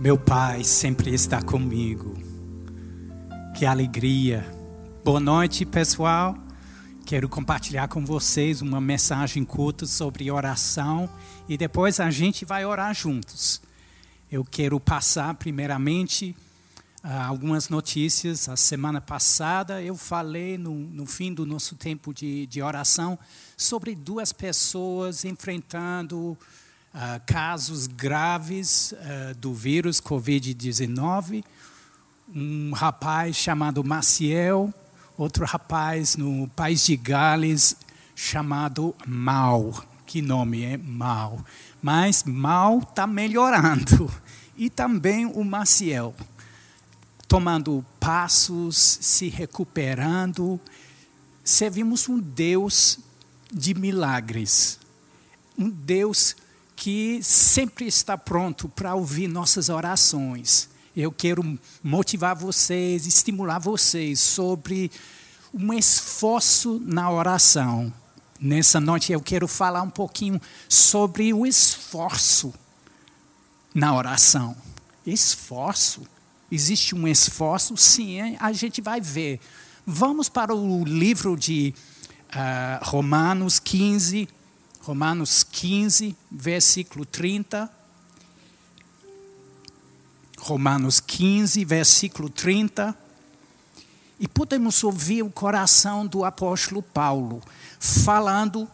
Meu Pai sempre está comigo. Que alegria. Boa noite, pessoal. Quero compartilhar com vocês uma mensagem curta sobre oração e depois a gente vai orar juntos. Eu quero passar, primeiramente, ah, algumas notícias. A semana passada eu falei, no, no fim do nosso tempo de, de oração, sobre duas pessoas enfrentando uh, casos graves uh, do vírus Covid-19. Um rapaz chamado Maciel, outro rapaz no país de Gales chamado Mal. Que nome é Mal? Mas Mal está melhorando. E também o Maciel, tomando passos, se recuperando. Servimos um Deus de milagres. Um Deus que sempre está pronto para ouvir nossas orações. Eu quero motivar vocês, estimular vocês sobre um esforço na oração. Nessa noite eu quero falar um pouquinho sobre o esforço na oração. Esforço. Existe um esforço? Sim, a gente vai ver. Vamos para o livro de uh, Romanos 15, Romanos 15, versículo 30. Romanos 15, versículo 30. E podemos ouvir o coração do apóstolo Paulo falando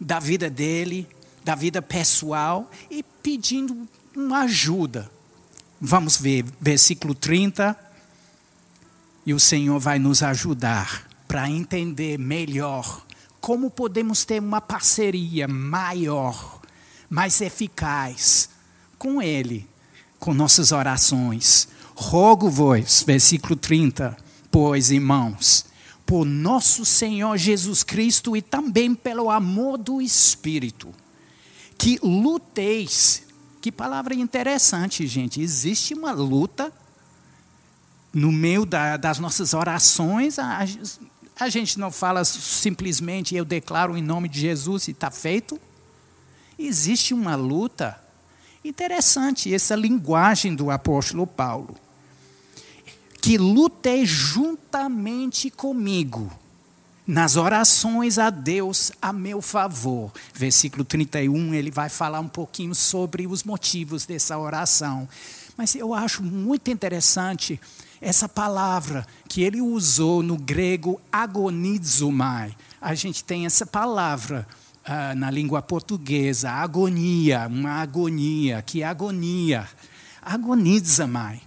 da vida dele, da vida pessoal e pedindo uma ajuda. Vamos ver, versículo 30. E o Senhor vai nos ajudar para entender melhor como podemos ter uma parceria maior, mais eficaz com Ele, com nossas orações. Rogo-vos, versículo 30, pois, irmãos, por nosso Senhor Jesus Cristo e também pelo amor do Espírito, que luteis. Que palavra interessante, gente. Existe uma luta no meio da, das nossas orações. A gente não fala simplesmente eu declaro em nome de Jesus e está feito. Existe uma luta. Interessante essa linguagem do apóstolo Paulo. Que lutei juntamente comigo nas orações a Deus a meu favor. Versículo 31, ele vai falar um pouquinho sobre os motivos dessa oração. Mas eu acho muito interessante essa palavra que ele usou no grego agonizomai, a gente tem essa palavra uh, na língua portuguesa, agonia, uma agonia, que agonia, agonizomai.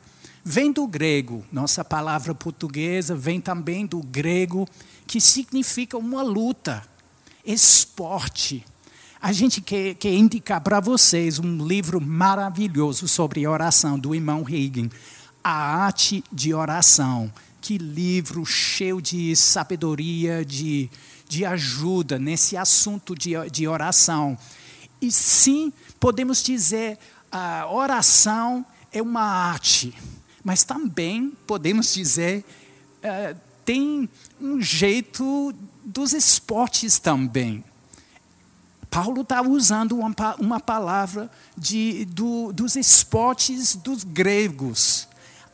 Vem do grego, nossa palavra portuguesa vem também do grego, que significa uma luta, esporte. A gente quer, quer indicar para vocês um livro maravilhoso sobre oração do irmão Higgin, a Arte de Oração. Que livro cheio de sabedoria, de, de ajuda nesse assunto de, de oração. E sim, podemos dizer, a oração é uma arte, mas também podemos dizer, uh, tem um jeito dos esportes também. Paulo está usando uma, uma palavra de, do, dos esportes dos gregos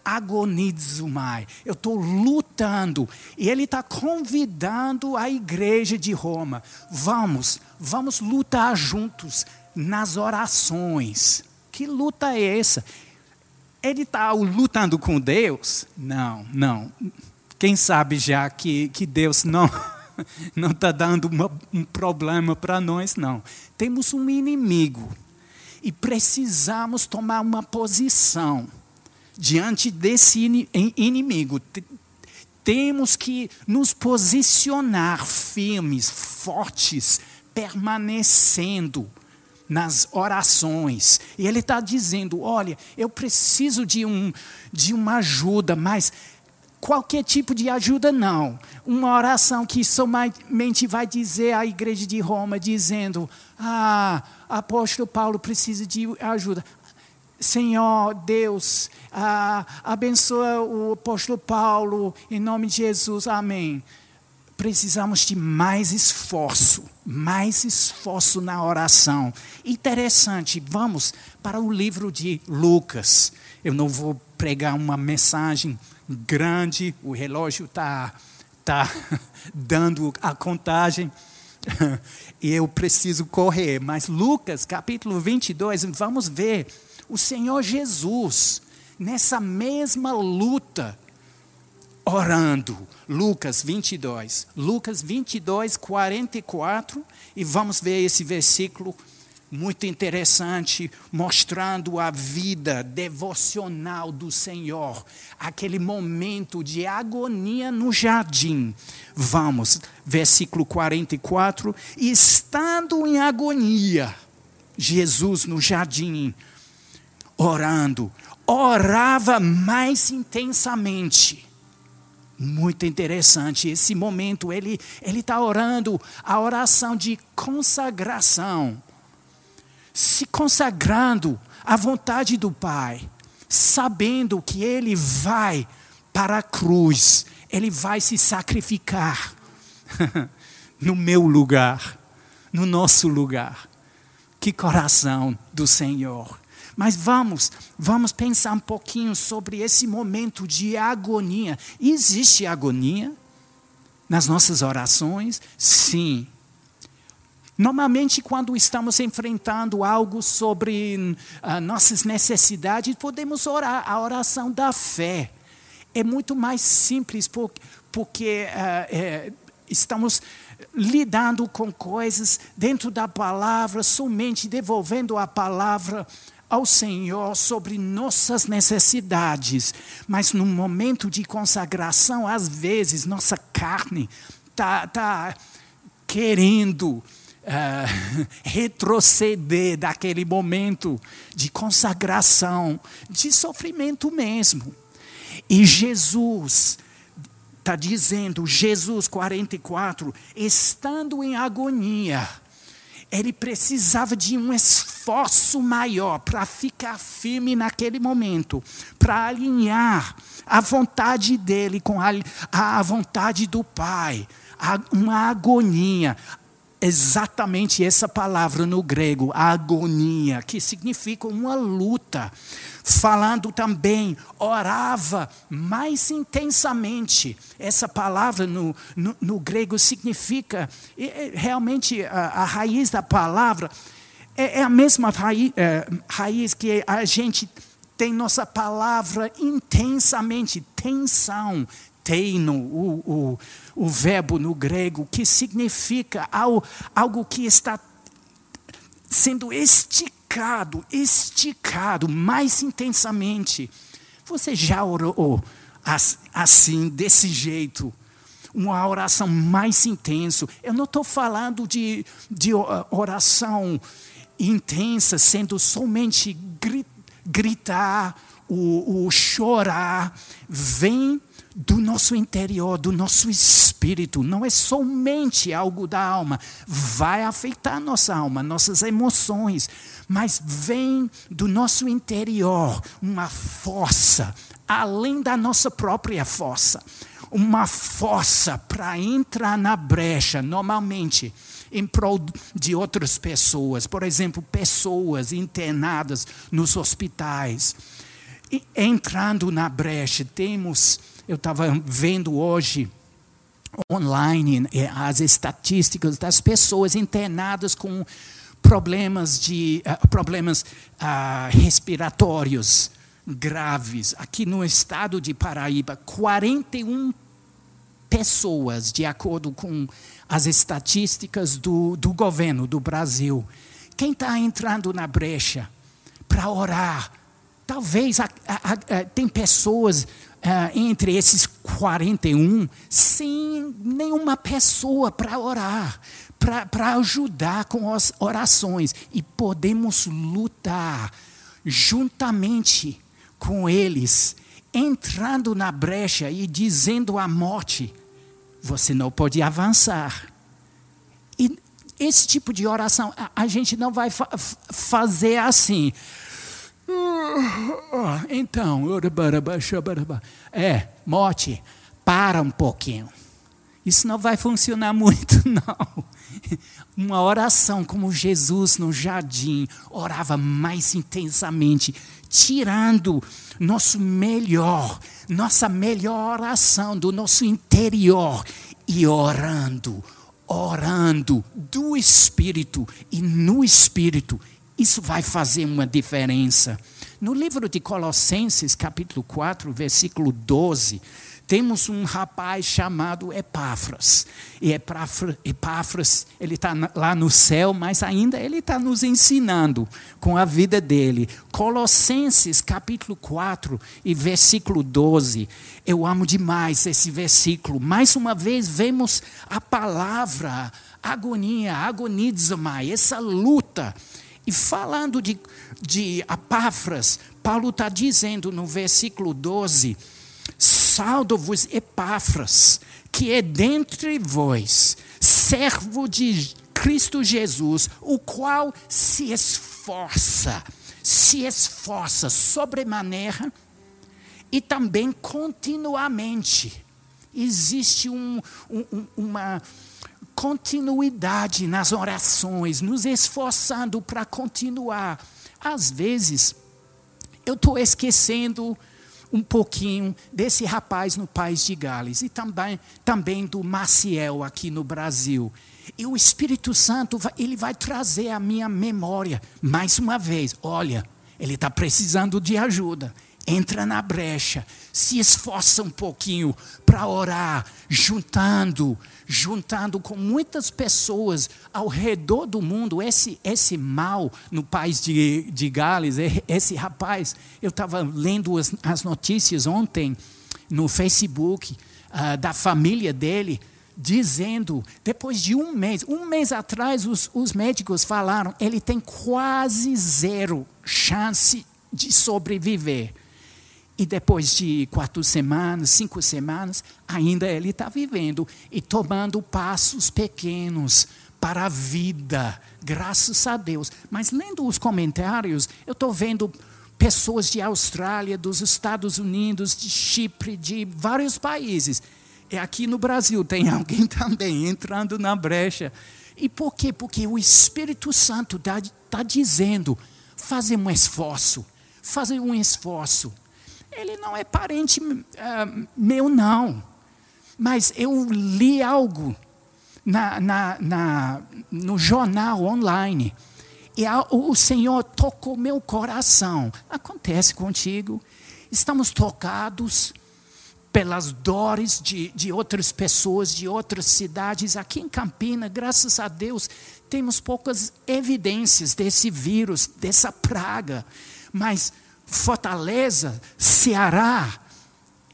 agonizomai. Eu estou lutando. E ele está convidando a igreja de Roma. Vamos, vamos lutar juntos nas orações. Que luta é essa? Ele está lutando com Deus? Não, não. Quem sabe já que, que Deus não não está dando uma, um problema para nós, não. Temos um inimigo e precisamos tomar uma posição diante desse inimigo. Temos que nos posicionar firmes, fortes, permanecendo nas orações. E ele está dizendo: olha, eu preciso de, um, de uma ajuda, mas qualquer tipo de ajuda não. Uma oração que somente vai dizer à igreja de Roma, dizendo: Ah, apóstolo Paulo precisa de ajuda. Senhor Deus, ah, abençoa o apóstolo Paulo, em nome de Jesus, amém. precisamos de mais esforço, mais esforço na oração. Interessante, vamos para o livro de Lucas. Eu não vou pregar uma mensagem grande, o relógio está tá dando a contagem e eu preciso correr. Mas Lucas, capítulo 22, vamos ver o Senhor Jesus nessa mesma luta, orando. Lucas 22. Lucas 22, 44. E vamos ver esse versículo muito interessante, mostrando a vida devocional do Senhor, aquele momento de agonia no jardim. Vamos, versículo 44. Estando em agonia, Jesus no jardim, orando, orava mais intensamente. Muito interessante esse momento. Ele ele está orando a oração de consagração se consagrando à vontade do Pai, sabendo que Ele vai para a cruz, Ele vai se sacrificar no meu lugar, no nosso lugar. Que coração do Senhor. Mas vamos, vamos pensar um pouquinho sobre esse momento de agonia. Existe agonia nas nossas orações? Sim. Normalmente, quando estamos enfrentando algo sobre uh, nossas necessidades, podemos orar a oração da fé. É muito mais simples porque, porque uh, é, estamos lidando com coisas dentro da palavra, somente devolvendo a palavra ao Senhor sobre nossas necessidades. Mas no momento de consagração, às vezes, nossa carne está tá querendo uh, retroceder daquele momento de consagração, de sofrimento mesmo. E Jesus está dizendo, Jesus 44, estando em agonia, ele precisava de um esforço maior para ficar firme naquele momento, para alinhar a vontade dele com a, a vontade do Pai, uma agonia, exatamente essa palavra no grego, agonia, que significa uma luta. Falando também, orava mais intensamente. Essa palavra no, no, no grego significa, realmente, a, a, raiz da palavra é, é a mesma raiz, é, raiz que a gente tem nossa palavra intensamente, tensão, teino, o, o, o verbo no grego, que significa algo, que está sendo esticado, esticado mais intensamente. Você já orou assim, desse jeito? Uma oração mais intensa. Eu não estou falando de, de oração intensa, sendo somente gritar, o chorar. Vem do nosso interior, do nosso espírito, não é somente algo da alma, vai afetar nossa alma, nossas emoções, mas vem do nosso interior uma força, além da nossa própria força, uma força para entrar na brecha, normalmente em prol de outras pessoas, por exemplo, pessoas internadas nos hospitais. E entrando na brecha, temos eu estava vendo hoje online eh, as estatísticas das pessoas internadas com problemas de uh, problemas uh, respiratórios graves. Aqui no estado de Paraíba 41 pessoas de acordo com as estatísticas do, do governo do Brasil. Quem está entrando na brecha para orar talvez a, a, a, tem pessoas uh, entre esses 41 sem nenhuma pessoa para orar, para ajudar com as orações. E podemos lutar juntamente com eles, entrando na brecha e dizendo à morte: você não pode avançar. E esse tipo de oração, a, a gente não vai fa fazer assim. Então, é, morte, para um pouquinho. Isso não vai funcionar muito, não. Uma oração como Jesus no jardim orava mais intensamente, tirando nosso melhor, nossa melhor oração do nosso interior e orando, orando do Espírito e no Espírito. Isso vai fazer uma diferença. No livro de Colossenses, capítulo 4, versículo 12, temos um rapaz chamado Epáfras. E Epáfras, ele está lá no céu, mas ainda ele está nos ensinando com a vida dele. Colossenses capítulo 4 e versículo 12. Eu amo demais esse versículo. Mais uma vez vemos a palavra agonia, agonizomai, essa luta. E falando de, de Epáfras, Paulo está dizendo no versículo 12 Saldo-vos Epáfras, que é dentre vós, servo de Cristo Jesus, o qual se esforça, se esforça sobremaneira e também continuamente. Existe um, um, uma continuidade nas orações, nos esforçando para continuar. Às vezes, eu estou esquecendo um pouquinho desse rapaz no País de Gales e também, também do Maciel aqui no Brasil. E o Espírito Santo, ele vai trazer a minha memória, mais uma vez, olha, ele está precisando de ajuda entra na brecha, se esforça um pouquinho para orar, juntando, juntando com muitas pessoas ao redor do mundo. Esse, esse mal no país de, de Gales, esse rapaz, eu estava lendo as, as, notícias ontem no Facebook uh, da família dele dizendo, depois de um mês, um mês atrás, os, os médicos falaram, ele tem quase zero chance de sobreviver. E depois de quatro semanas, cinco semanas, ainda ele está vivendo e tomando passos pequenos para a vida, graças a Deus. Mas lendo os comentários, eu estou vendo pessoas de Austrália, dos Estados Unidos, de Chipre, de vários países. E aqui no Brasil tem alguém também entrando na brecha. E por quê? Porque o Espírito Santo está tá dizendo: fazer um esforço, fazer um esforço ele não é parente uh, meu, não. Mas eu li algo na, na, na, no jornal online. E a, o Senhor tocou meu coração. Acontece contigo. Estamos tocados pelas dores de, de outras pessoas, de outras cidades. Aqui em Campina, graças a Deus, temos poucas evidências desse vírus, dessa praga. Mas Fortaleza, Ceará,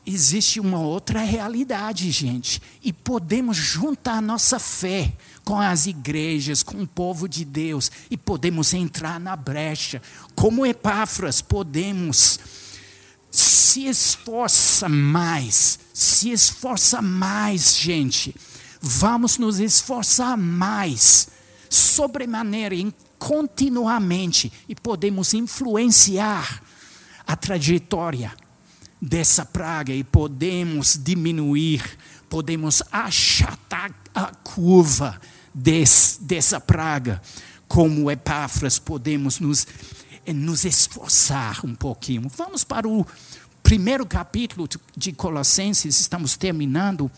existe uma outra realidade, gente. E podemos juntar nossa fé com as igrejas, com o povo de Deus, e podemos entrar na brecha. Como Epáfras, podemos se esforça mais, se esforça mais, gente. Vamos nos esforçar mais, sobremaneira, continuamente, e podemos influenciar a trajetória dessa praga e podemos diminuir, podemos achatar a curva desse, dessa praga. Como Epáfras, podemos nos, eh, nos esforçar um pouquinho. Vamos para o primeiro capítulo de Colossenses, estamos terminando.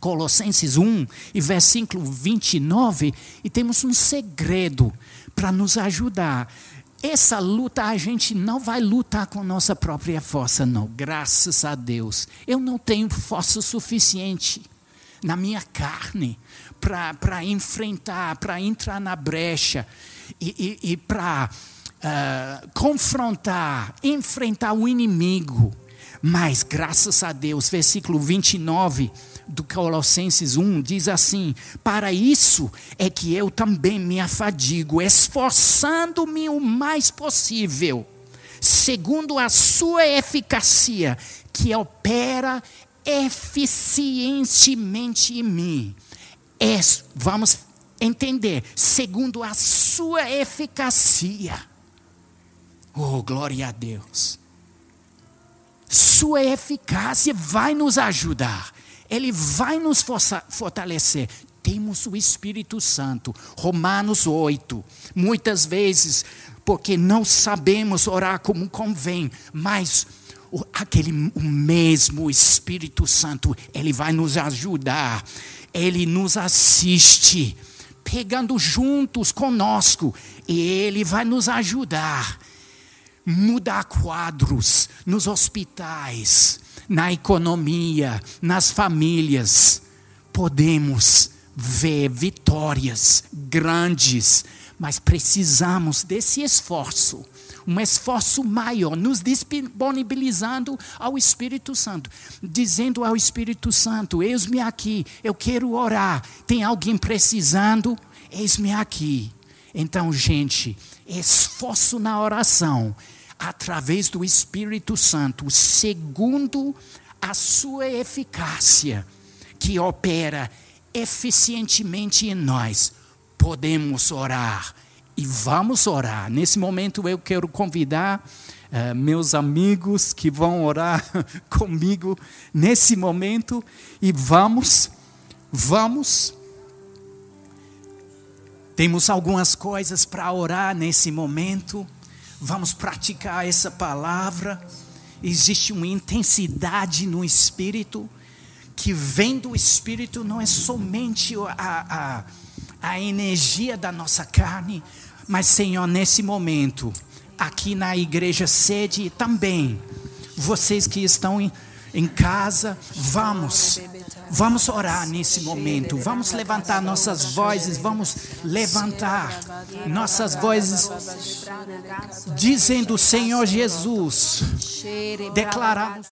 Colossenses 1 e versículo 29, e temos um segredo para nos ajudar. Essa luta a gente não vai lutar com nossa própria força, não. Graças a Deus. Eu não tenho força suficiente na minha carne para enfrentar, para entrar na brecha e, e, e para uh, ah, confrontar, enfrentar o inimigo. Mas, graças a Deus, versículo 29 do Colossenses 1 diz assim: Para isso é que eu também me afadigo, esforçando-me o mais possível, segundo a sua eficácia, que opera eficientemente em mim. É, vamos entender, segundo a sua eficácia. Oh, glória a Deus sua eficácia vai nos ajudar. Ele vai nos fortalecer. Temos o Espírito Santo. Romanos 8. Muitas vezes, porque não sabemos orar como convém, mas o, aquele o mesmo Espírito Santo, ele vai nos ajudar. Ele nos assiste, pegando juntos conosco, e ele vai nos ajudar mudar quadros nos hospitais, na economia, nas famílias. Podemos ver vitórias grandes, mas precisamos desse esforço, um esforço maior, nos disponibilizando ao Espírito Santo, dizendo ao Espírito Santo: Eis-me aqui, eu quero orar. Tem alguém precisando? Eis-me aqui. Então, gente, esforço na oração, através do Espírito Santo, segundo a sua eficácia, que opera eficientemente em nós, podemos orar. E vamos orar. Nesse momento eu quero convidar uh, meus amigos que vão orar comigo nesse momento e vamos, vamos temos algumas coisas para orar nesse momento. Vamos praticar essa palavra. Existe uma intensidade no espírito que vem do espírito, não é somente a, a, a energia da nossa carne, mas, Senhor, nesse momento, aqui na igreja sede também, vocês que estão em, em casa, vamos Vamos orar nesse momento. Vamos levantar nossas vozes. Vamos levantar nossas vozes, dizendo: Senhor Jesus, declaramos.